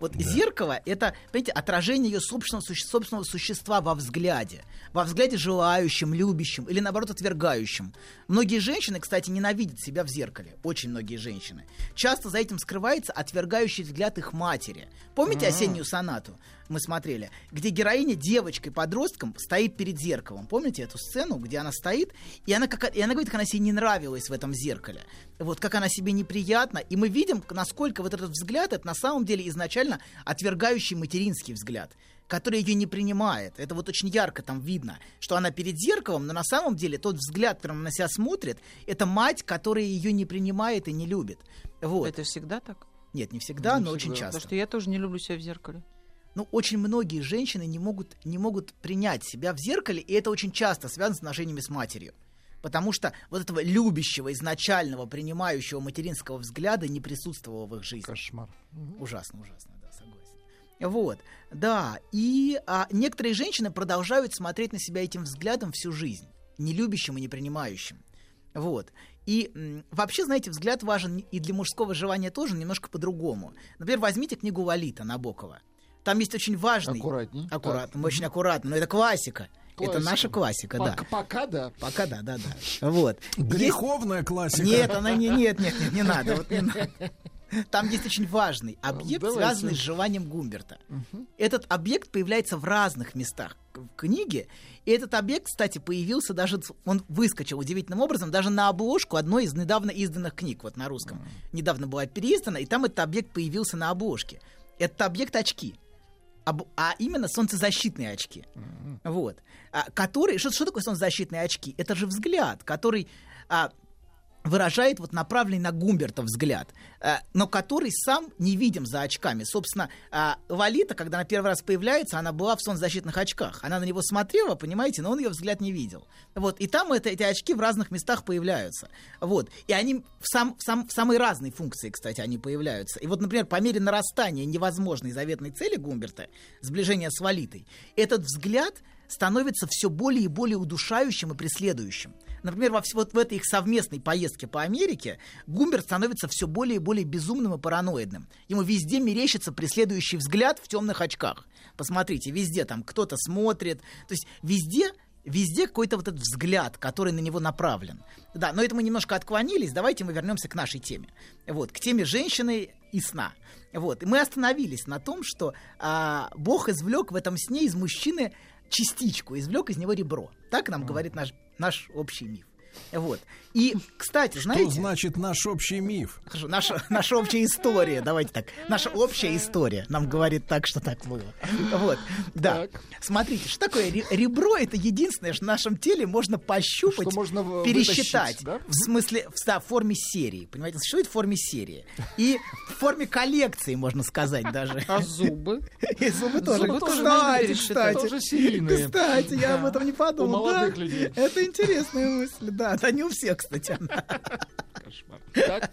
Speaker 2: Вот зеркало это, понимаете, отражение ее собственного, суще- собственного существа во взгляде. Во взгляде желающим, любящим или наоборот отвергающим. Многие женщины, кстати, ненавидят себя в зеркале. Очень многие женщины. Часто за этим скрывается отвергающий взгляд их матери. Помните осеннюю сонату? Мы смотрели, где героиня девочкой, подростком стоит перед зеркалом. Помните эту сцену, где она стоит, и она, как, и она говорит, как она себе не нравилась в этом зеркале. Вот как она себе неприятна. И мы видим, насколько вот этот взгляд, это на самом деле изначально отвергающий материнский взгляд который ее не принимает. Это вот очень ярко там видно, что она перед зеркалом, но на самом деле тот взгляд, которым она на себя смотрит, это мать, которая ее не принимает и не любит. Вот.
Speaker 4: Это всегда так?
Speaker 2: Нет, не всегда,
Speaker 3: Не
Speaker 2: но
Speaker 3: всегда.
Speaker 2: очень часто.
Speaker 4: Потому что я тоже не люблю себя в зеркале.
Speaker 2: Ну, очень многие женщины не могут, не могут принять себя в зеркале, и это очень часто связано с отношениями с матерью. Потому что вот этого любящего, изначального, принимающего материнского взгляда не присутствовало в их жизни.
Speaker 3: Кошмар.
Speaker 2: Ужасно, ужасно, да, согласен. Вот, да, и а, некоторые женщины продолжают смотреть на себя этим взглядом всю жизнь, не любящим и не принимающим. Вот. И м, вообще, знаете, взгляд важен и для мужского желания тоже немножко по-другому. Например, возьмите книгу Лолита Набокова. там есть очень важный...
Speaker 3: Аккуратней.
Speaker 2: Аккуратно, очень аккуратно, но это классика. Это
Speaker 3: Классика.
Speaker 2: наша классика, да.
Speaker 3: Пока, да.
Speaker 2: Пока да, да, да. Вот. Есть-
Speaker 1: Греховная классика.
Speaker 2: Нет, она не, нет, нет, нет, не надо, вот не надо. Там есть очень важный объект,
Speaker 3: Давайте.
Speaker 2: связанный с желанием Гумберта. Этот объект появляется в разных местах в книге. И этот объект, кстати, появился даже, он выскочил удивительным образом даже на обложку одной из недавно изданных книг, вот на русском. Недавно была переиздана, и там этот объект появился на обложке. Это объект очки. А именно солнцезащитные очки. Вот. А, которые, что, что такое солнцезащитные очки? Это же взгляд, который а, выражает вот направленный на Гумберта взгляд, но который сам не видим за очками. Собственно, э, Лолита, когда она первый раз появляется, она была в солнцезащитных очках. Она на него смотрела, понимаете, но он ее взгляд не видел. Вот. И там это, эти очки в разных местах появляются. Вот. И они в, сам, в, сам, в самой разной функции, кстати, они появляются. И вот, например, по мере нарастания невозможной заветной цели Гумберта, сближения с Лолитой, этот взгляд становится все более и более удушающим и преследующим. Например, во, вот в этой их совместной поездке по Америке Гумберт становится все более и более безумным и параноидным. Ему везде мерещится преследующий взгляд в темных очках. Посмотрите, везде там кто-то смотрит. То есть везде Везде какой-то вот этот взгляд, который на него направлен. Да, но это мы немножко отклонились. Давайте мы вернемся к нашей теме. Вот, к теме женщины и сна. Вот, и мы остановились на том, что а, Бог извлек в этом сне из мужчины частичку, извлек из него ребро. Так нам говорит наш, наш общий миф. Вот. И, кстати,
Speaker 1: Что
Speaker 2: знаете...
Speaker 1: значит наш общий миф?
Speaker 2: Хорошо, наша, наша общая история, давайте так. Наша общая история нам говорит так, что так было. Вот, да.
Speaker 3: Так.
Speaker 2: Смотрите, что такое ре- ребро? Это единственное, что в нашем теле можно пощупать,
Speaker 3: Что можно
Speaker 2: пересчитать.
Speaker 3: да?
Speaker 2: В смысле, в, да, в форме серии. Понимаете, существует в форме серии. И в форме коллекции, можно сказать даже.
Speaker 4: А зубы?
Speaker 2: И зубы тоже.
Speaker 4: Зубы
Speaker 2: Вот,
Speaker 4: тоже можно
Speaker 2: кстати,
Speaker 4: пересчитать.
Speaker 2: кстати.
Speaker 3: Тоже серийные.
Speaker 2: Кстати, я об этом не подумал.
Speaker 3: У молодых
Speaker 2: да.
Speaker 3: людей.
Speaker 2: Это интересная мысль, да. Да не у всех, кстати, она.
Speaker 3: Кошмар. Так,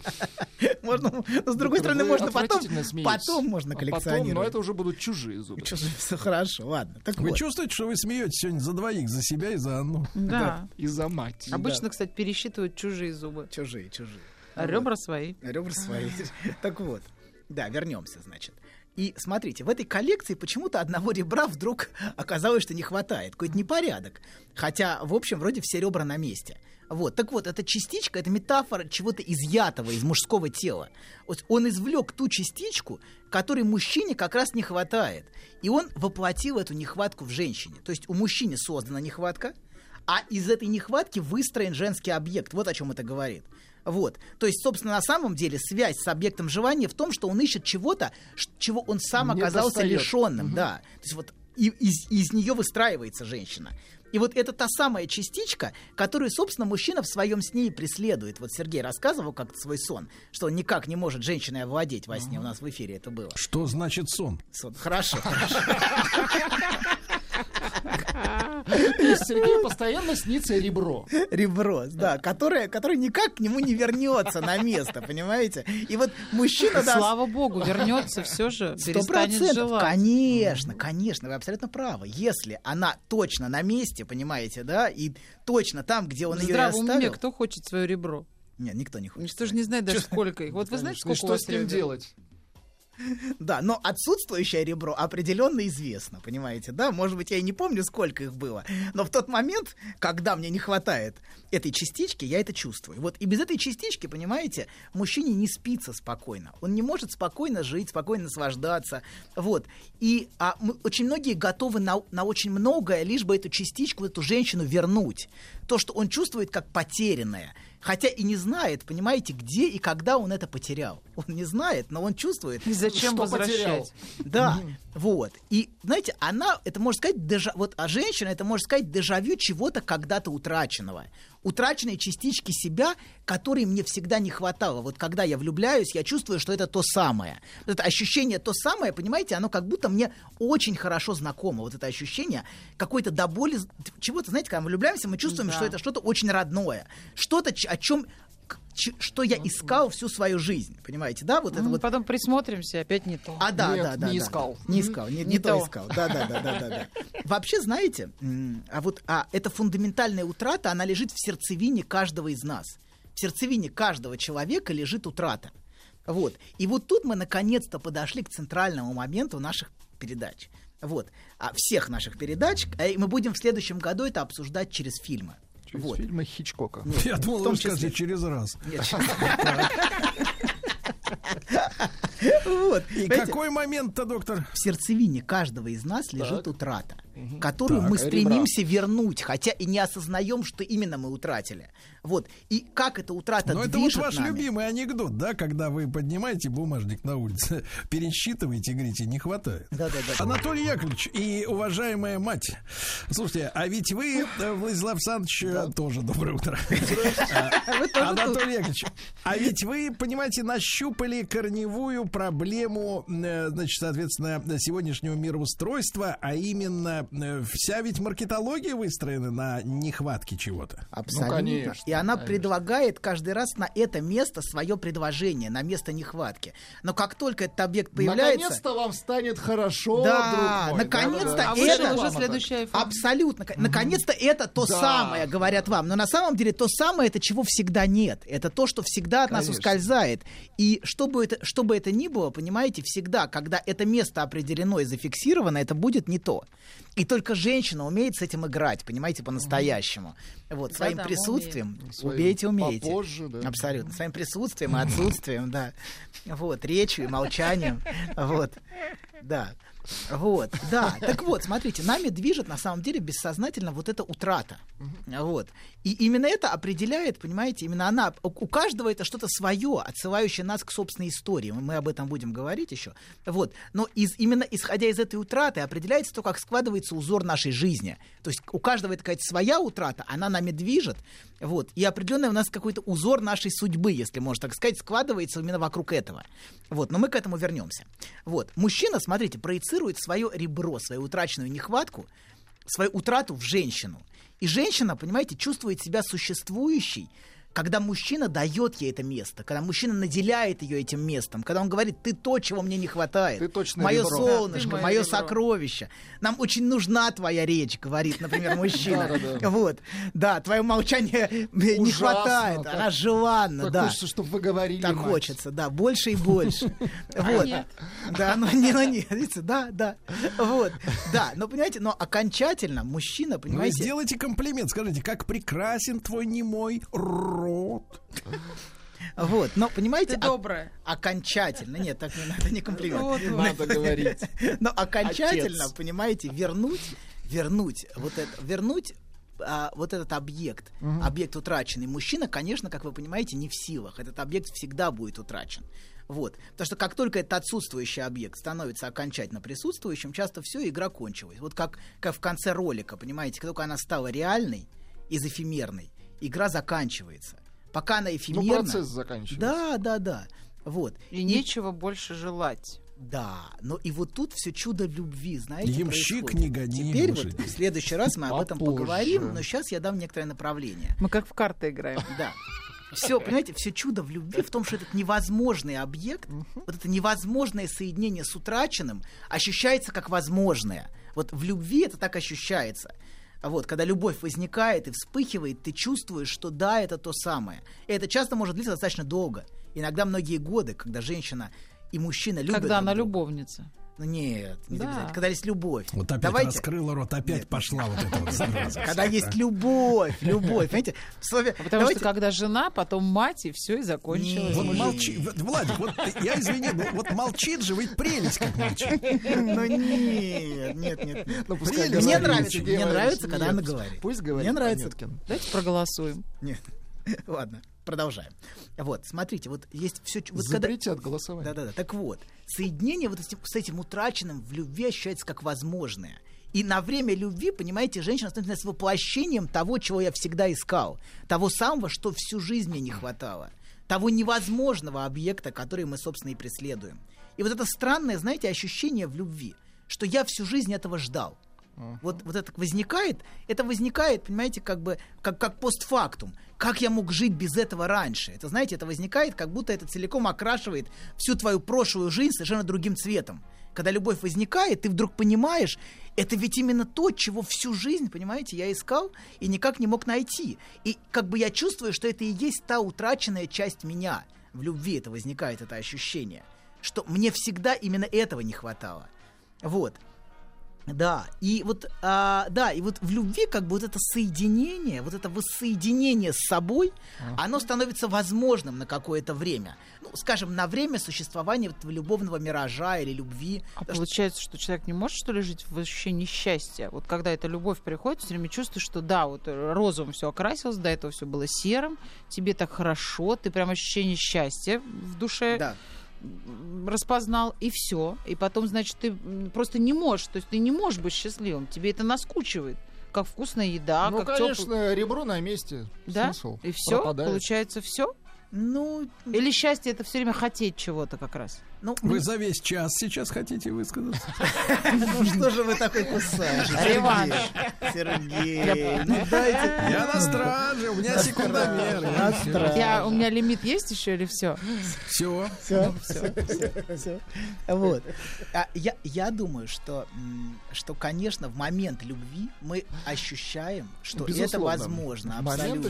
Speaker 2: Можно, но с другой стороны, можно потом, потом можно
Speaker 3: А Потом,
Speaker 2: коллекционировать.
Speaker 3: но это уже будут чужие зубы.
Speaker 2: Всё хорошо, ладно. Так
Speaker 1: Вы чувствуете, что вы смеетесь сегодня за двоих, за себя и за Анну?
Speaker 4: Да.
Speaker 3: И за мать.
Speaker 4: Обычно, кстати, пересчитывают чужие зубы.
Speaker 2: Чужие, чужие.
Speaker 4: А ребра свои.
Speaker 2: Ребра свои. Так вот. Да, вернемся, значит. И смотрите, в этой коллекции почему-то одного ребра вдруг оказалось, что не хватает. Какой-то непорядок. Хотя, в общем, вроде все ребра на месте. Вот, так вот, эта частичка, это метафора чего-то изъятого из мужского тела. Вот он извлек ту частичку, которой мужчине как раз не хватает. И он воплотил эту нехватку в женщине. То есть у мужчины создана нехватка, а из этой нехватки выстроен женский объект. Вот о чем это говорит. Вот. То есть, собственно, на самом деле связь с объектом желания в том, что он ищет чего-то, чего он сам
Speaker 3: Не
Speaker 2: оказался
Speaker 3: достает.
Speaker 2: лишенным. Да. То есть вот и- из, из нее выстраивается женщина. И вот это та самая частичка, которую, собственно, мужчина в своем сне и преследует. Вот Сергей рассказывал как-то свой сон, что он никак не может женщиной овладеть во сне. У нас в эфире это было.
Speaker 1: Что значит сон?
Speaker 2: Сон. Хорошо, хорошо.
Speaker 3: То есть Сергею постоянно снится ребро.
Speaker 2: Ребро, да, которое, которое никак к нему не вернется на место, понимаете? И вот мужчина, да,
Speaker 4: Слава богу, вернется все же,
Speaker 2: Сто
Speaker 4: перестанет
Speaker 2: процентов,
Speaker 4: желать.
Speaker 2: конечно, конечно, вы абсолютно правы. Если она точно на месте, понимаете, да, и точно там, где он
Speaker 4: В
Speaker 2: ее и
Speaker 4: здравом уме
Speaker 2: оставил.
Speaker 4: кто хочет свое ребро?
Speaker 2: Нет, никто не хочет.
Speaker 4: Никто же не знает даже, сколько их. Вот вы знаете, сколько
Speaker 3: что с ним делать?
Speaker 2: Да, но отсутствующее ребро определенно известно, понимаете, да? Может быть, я и не помню, сколько их было, но в тот момент, когда мне не хватает этой частички, я это чувствую. Вот и без этой частички, понимаете, мужчине не спится спокойно. Он не может спокойно жить, спокойно наслаждаться. Вот. И а, мы- очень многие готовы на, на очень многое, лишь бы эту частичку, эту женщину вернуть. То, что он чувствует как потерянное. Хотя и не знает, понимаете, где и когда он это потерял. Он не знает, но он чувствует.
Speaker 4: И зачем
Speaker 3: Что
Speaker 4: возвращать?
Speaker 3: потерял?
Speaker 2: Да, вот. И, знаете, она, это можно сказать, дежа, вот, а женщина, это можно сказать дежавю чего-то когда-то утраченного. Утраченной частички себя, которой мне всегда не хватало. Вот когда я влюбляюсь, я чувствую, что это то самое. Вот это ощущение то самое, понимаете, оно как будто мне очень хорошо знакомо. Вот это ощущение какой-то до боли, чего-то, знаете, когда мы влюбляемся, мы чувствуем,
Speaker 4: Да.
Speaker 2: что это что-то очень родное. Что-то, о чем что я искал всю свою жизнь, понимаете, да, вот это
Speaker 4: Ну,
Speaker 2: вот
Speaker 4: Потом присмотримся, опять не то.
Speaker 2: а, да,
Speaker 3: Нет,
Speaker 2: да, да.
Speaker 3: не
Speaker 2: да,
Speaker 3: искал.
Speaker 2: Не искал, не,
Speaker 4: Не
Speaker 2: не то
Speaker 4: то.
Speaker 2: искал. Да, да, да, да, да, да. Вообще, знаете, а вот а, эта фундаментальная утрата, она лежит в сердцевине каждого из нас. В сердцевине каждого человека лежит утрата. Вот. И вот тут мы наконец-то подошли к центральному моменту наших передач. Вот. А всех наших передач. э, И мы будем в следующем году это обсуждать через фильмы.
Speaker 9: Через
Speaker 2: вот.
Speaker 9: фильмы Хичкока.
Speaker 2: Нет,
Speaker 1: Я думал,
Speaker 2: том
Speaker 1: вы скажете
Speaker 2: числе.
Speaker 1: через раз.
Speaker 2: Нет, Вот.
Speaker 1: И какой момент-то, доктор?
Speaker 2: в сердцевине каждого из нас лежит утрата, которую
Speaker 9: Так,
Speaker 2: мы
Speaker 9: ребра.
Speaker 2: стремимся вернуть, хотя и не осознаем, что именно мы утратили. Вот. И как эта утрата
Speaker 1: Ну, это вот ваш
Speaker 2: нами.
Speaker 1: любимый анекдот, да, когда вы поднимаете бумажник на улице, пересчитываете и говорите, не хватает.
Speaker 2: Да-да-да.
Speaker 1: Анатолий Яковлевич и уважаемая мать, слушайте, а ведь вы, э, Владислав Александрович, э, тоже доброе утро. А, Анатолий Яковлевич, а ведь вы, понимаете, нащупали корневую проблему, э, значит, соответственно, сегодняшнего мироустройства, а именно вся ведь маркетология выстроена на нехватке чего-то.
Speaker 2: Абсолютно.
Speaker 9: конечно,
Speaker 2: и она
Speaker 9: конечно.
Speaker 2: предлагает каждый раз на это место свое предложение, на место нехватки. Но как только этот объект появляется...
Speaker 9: Наконец-то вам станет хорошо,
Speaker 2: Да, наконец-то
Speaker 9: Да-да-да.
Speaker 4: А
Speaker 2: это-
Speaker 4: вышел
Speaker 2: Это-
Speaker 4: уже следующий iPhone.
Speaker 2: Абсолютно. Наконец-то это то
Speaker 9: Да.
Speaker 2: самое, говорят вам. Но на самом деле то самое, это чего всегда нет. Это то, что всегда от нас
Speaker 9: Конечно.
Speaker 2: ускользает. И что бы это, что бы это ни было, понимаете, всегда, когда это место определено и зафиксировано, это будет не то. И только женщина умеет с этим играть, понимаете, по-настоящему. Вот, своим
Speaker 4: Да-да, мы
Speaker 2: присутствием
Speaker 9: Своим
Speaker 2: убейте, умеете.
Speaker 9: попозже, да.
Speaker 2: Абсолютно. Своим присутствием и отсутствием, да. Вот, речью и молчанием. Вот. Да. Вот, да. Так вот, смотрите, нами движет на самом деле бессознательно вот эта утрата. Вот. И именно это определяет, понимаете, именно она, у каждого это что-то свое, отсылающее нас к собственной истории. Мы об этом будем говорить еще. Вот. Но из, именно исходя из этой утраты определяется то, как складывается узор нашей жизни. То есть у каждого это какая-то своя утрата, она нами движет. Вот. И определенный у нас какой-то узор нашей судьбы, если можно так сказать, складывается именно вокруг этого. Вот. Но мы к этому вернемся. Вот. Мужчина, смотрите, проецирует свое ребро, свою утраченную нехватку, свою утрату в женщину. И женщина, понимаете, чувствует себя существующей, когда мужчина дает ей это место, когда мужчина наделяет ее этим местом, когда он говорит, ты то, чего мне не хватает,
Speaker 9: Ты точно
Speaker 2: мое
Speaker 9: ребро.
Speaker 2: солнышко,
Speaker 4: Да,
Speaker 2: мое
Speaker 4: ребро.
Speaker 2: сокровище, нам очень нужна твоя речь, говорит, например, мужчина. Вот, да, твое молчание не хватает, она желанна, да.
Speaker 9: хочется, чтобы вы говорили,
Speaker 2: Так хочется, да, больше и больше. Вот. Да, ну не, нет, видите, да, да. Вот, да, но понимаете, но окончательно мужчина,
Speaker 1: Ну,
Speaker 2: понимаете,
Speaker 1: сделайте комплимент, скажите, как прекрасен твой немой рот.
Speaker 2: Вот, но понимаете,
Speaker 4: Ты
Speaker 2: о-
Speaker 4: добрая.
Speaker 2: окончательно, нет, так не надо, не комплимент.
Speaker 4: Вот, вот.
Speaker 9: Надо говорить.
Speaker 2: Но окончательно,
Speaker 9: Отец.
Speaker 2: понимаете, вернуть, вернуть вот это, вернуть а, вот этот объект, объект утраченный. Мужчина, конечно, как вы понимаете, не в силах. Этот объект всегда будет утрачен. Вот. Потому что как только этот отсутствующий объект становится окончательно присутствующим, часто все, игра кончилась. Вот как, как в конце ролика, понимаете, как только она стала реальной из эфемерной, игра заканчивается. Пока она
Speaker 9: Ну,
Speaker 2: эфемерна...
Speaker 9: процесс заканчивается.
Speaker 2: Да, да, да. Вот.
Speaker 4: И нечего больше желать.
Speaker 2: Да, но и вот тут все чудо любви, знаете,
Speaker 1: Ямщик,
Speaker 2: происходит.
Speaker 1: не гони
Speaker 2: Теперь вот в следующий раз мы об этом
Speaker 9: Попозже.
Speaker 2: поговорим, но сейчас я дам некоторое направление.
Speaker 4: Мы как в карты играем.
Speaker 2: Да. Все, понимаете, все чудо в любви в том, что этот невозможный объект, вот это невозможное соединение с утраченным ощущается как возможное. Вот в любви это так ощущается. А Вот, когда любовь возникает и вспыхивает, ты чувствуешь, что да, это то самое. И это часто может длиться достаточно долго. Иногда многие годы, когда женщина и мужчина любят
Speaker 4: Когда она
Speaker 2: друга. Ну нет, не
Speaker 4: Да.
Speaker 2: Когда есть любовь.
Speaker 1: Вот опять
Speaker 2: Давайте.
Speaker 1: раскрыла рот, опять пошла вот эта вот зараза.
Speaker 2: Когда есть любовь, любовь, понимаете? Слове-
Speaker 4: А Потому
Speaker 2: давайте-
Speaker 4: что когда жена, потом мать, и все, и закончилось.
Speaker 1: Вот
Speaker 2: Нет.
Speaker 1: молчи, Владик, вот я извини, но вот молчит же, ведь прелесть как молчит.
Speaker 2: Ну нет, нет, нет. нет.
Speaker 9: Ну, пускай
Speaker 1: Прелесть.
Speaker 2: Мне нравится, мне нравится, когда
Speaker 9: нет.
Speaker 2: она говорит.
Speaker 9: Пусть говорит.
Speaker 2: Мне нравится.
Speaker 4: Давайте проголосуем.
Speaker 2: Нет. Ладно, продолжаем. Вот, смотрите, вот есть все... Вот когда...
Speaker 9: Запретят голосование.
Speaker 2: Да-да-да. Так вот, соединение вот с этим, с этим утраченным в любви ощущается как возможное. И на время любви, понимаете, женщина становится воплощением того, чего я всегда искал. Того самого, что всю жизнь мне не хватало. Того невозможного объекта, который мы, собственно, и преследуем. И вот это странное, знаете, ощущение в любви, что я всю жизнь этого ждал. Вот, вот это возникает, это возникает, понимаете, как бы как, как постфактум. Как я мог жить без этого раньше? Это, знаете, это возникает, как будто это целиком окрашивает всю твою прошлую жизнь совершенно другим цветом. Когда любовь возникает, ты вдруг понимаешь, это ведь именно то, чего всю жизнь, понимаете, я искал и никак не мог найти. И как бы я чувствую, что это и есть та утраченная часть меня. В любви это возникает, это ощущение, что мне всегда именно этого не хватало. Вот. Да, и вот, а, да, и вот в любви как бы вот это соединение, вот это воссоединение с собой, оно становится возможным на какое-то время. Ну, скажем, на время существования вот любовного миража или любви.
Speaker 4: А
Speaker 2: Потому что-
Speaker 4: получается, что человек не может, что ли, жить в ощущении счастья? Вот когда эта любовь приходит, все время чувствуешь, что да, вот розовым все окрасилось, до этого все было серым, тебе так хорошо, ты прям ощущение счастья в душе
Speaker 2: Да.
Speaker 4: Распознал, и все. И потом, значит, ты просто не можешь, то есть ты не можешь быть счастливым, тебе это наскучивает. Как вкусная еда,
Speaker 9: ну,
Speaker 4: как
Speaker 9: конечно, ребро на месте.
Speaker 4: Да?
Speaker 9: Смысл
Speaker 4: И все,
Speaker 9: пропадает.
Speaker 4: получается, все.
Speaker 2: Ну,
Speaker 4: Или счастье это все время хотеть чего-то как раз.
Speaker 2: Ну,
Speaker 1: Вы за весь час сейчас хотите высказаться?
Speaker 2: ну что же вы такой кусаешь? Сергей, ну дайте.
Speaker 1: Я на страже, у меня секундомер.
Speaker 4: У меня лимит есть еще или все?
Speaker 1: Все.
Speaker 2: Всё, всё. Вот. А я, я думаю, что, конечно, в момент любви мы ощущаем, что это возможно, абсолютно.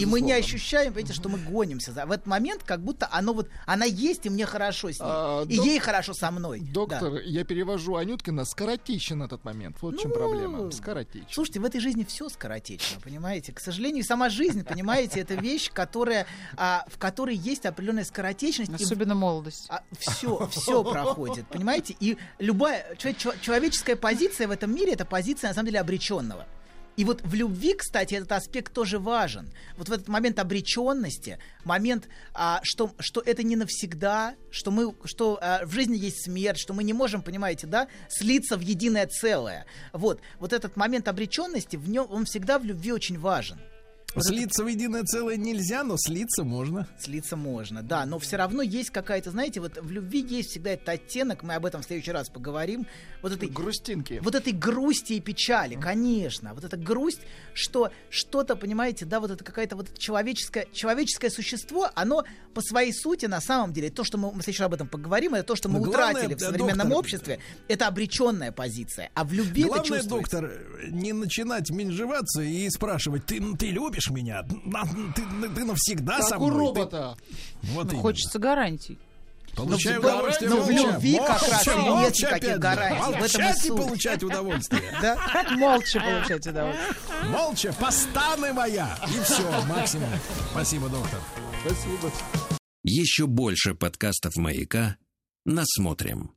Speaker 2: и мы не ощущаем, видите, что мы гонимся. за- В этот момент как будто оно вот, она есть, и мне хорошо с ней.
Speaker 9: А,
Speaker 2: и
Speaker 9: док-
Speaker 2: ей хорошо со мной.
Speaker 9: Доктор,
Speaker 2: Да.
Speaker 9: я перевожу Анюткина, скоротечен этот момент. Вот в чем
Speaker 2: Ну,
Speaker 9: проблема. Скоротечен.
Speaker 2: Слушайте, в этой жизни все скоротечно, понимаете? К сожалению, сама жизнь, понимаете, это вещь, которая, а, в которой есть определенная скоротечность. и
Speaker 4: Особенно молодость.
Speaker 2: все, все проходит, понимаете? И любая человеческая позиция в этом мире это позиция на самом деле обреченного. И вот в любви, кстати, этот аспект тоже важен. Вот в этот момент обреченности, момент, а, что, что это не навсегда, что, мы, что а, в жизни есть смерть, что мы не можем, понимаете, да, слиться в единое целое. Вот, вот этот момент обреченности, в нем, он всегда в любви очень важен.
Speaker 1: Слиться в единое целое нельзя, но слиться можно.
Speaker 2: Слиться можно, да, но все равно есть какая-то, знаете, вот в любви есть всегда этот оттенок, мы об этом в следующий раз поговорим, вот этой,
Speaker 9: Грустинки.
Speaker 2: вот этой грусти и печали, конечно, вот эта грусть, что что-то, понимаете, да, вот это какая-то вот человеческое, человеческое существо, оно по своей сути на самом деле, то, что мы, мы еще об этом поговорим, это то, что мы
Speaker 1: Но главное,
Speaker 2: утратили в современном
Speaker 1: доктор,
Speaker 2: обществе, это обреченная позиция, а в любви это
Speaker 1: Главное,
Speaker 2: чувствуется.
Speaker 1: доктор, не начинать менжеваться и спрашивать, ты, ты любишь меня? На- Ты, ты навсегда
Speaker 9: Как
Speaker 1: со
Speaker 9: у
Speaker 1: мной? Ты-
Speaker 9: робота.
Speaker 1: Вот
Speaker 4: Ну,
Speaker 1: именно.
Speaker 4: хочется гарантий.
Speaker 1: Получаю
Speaker 2: Но в-
Speaker 1: удовольствие
Speaker 2: но в
Speaker 1: молча.
Speaker 2: любви как раз и
Speaker 1: Молча,
Speaker 2: нет никаких гарантий. В этом и
Speaker 1: Молчать и получать удовольствие.
Speaker 2: Да?
Speaker 4: Молча получать удовольствие.
Speaker 1: Молча, постаны моя. И все, максимум. Спасибо, доктор.
Speaker 9: Спасибо.
Speaker 10: Еще больше подкастов «Маяка» насмотрим.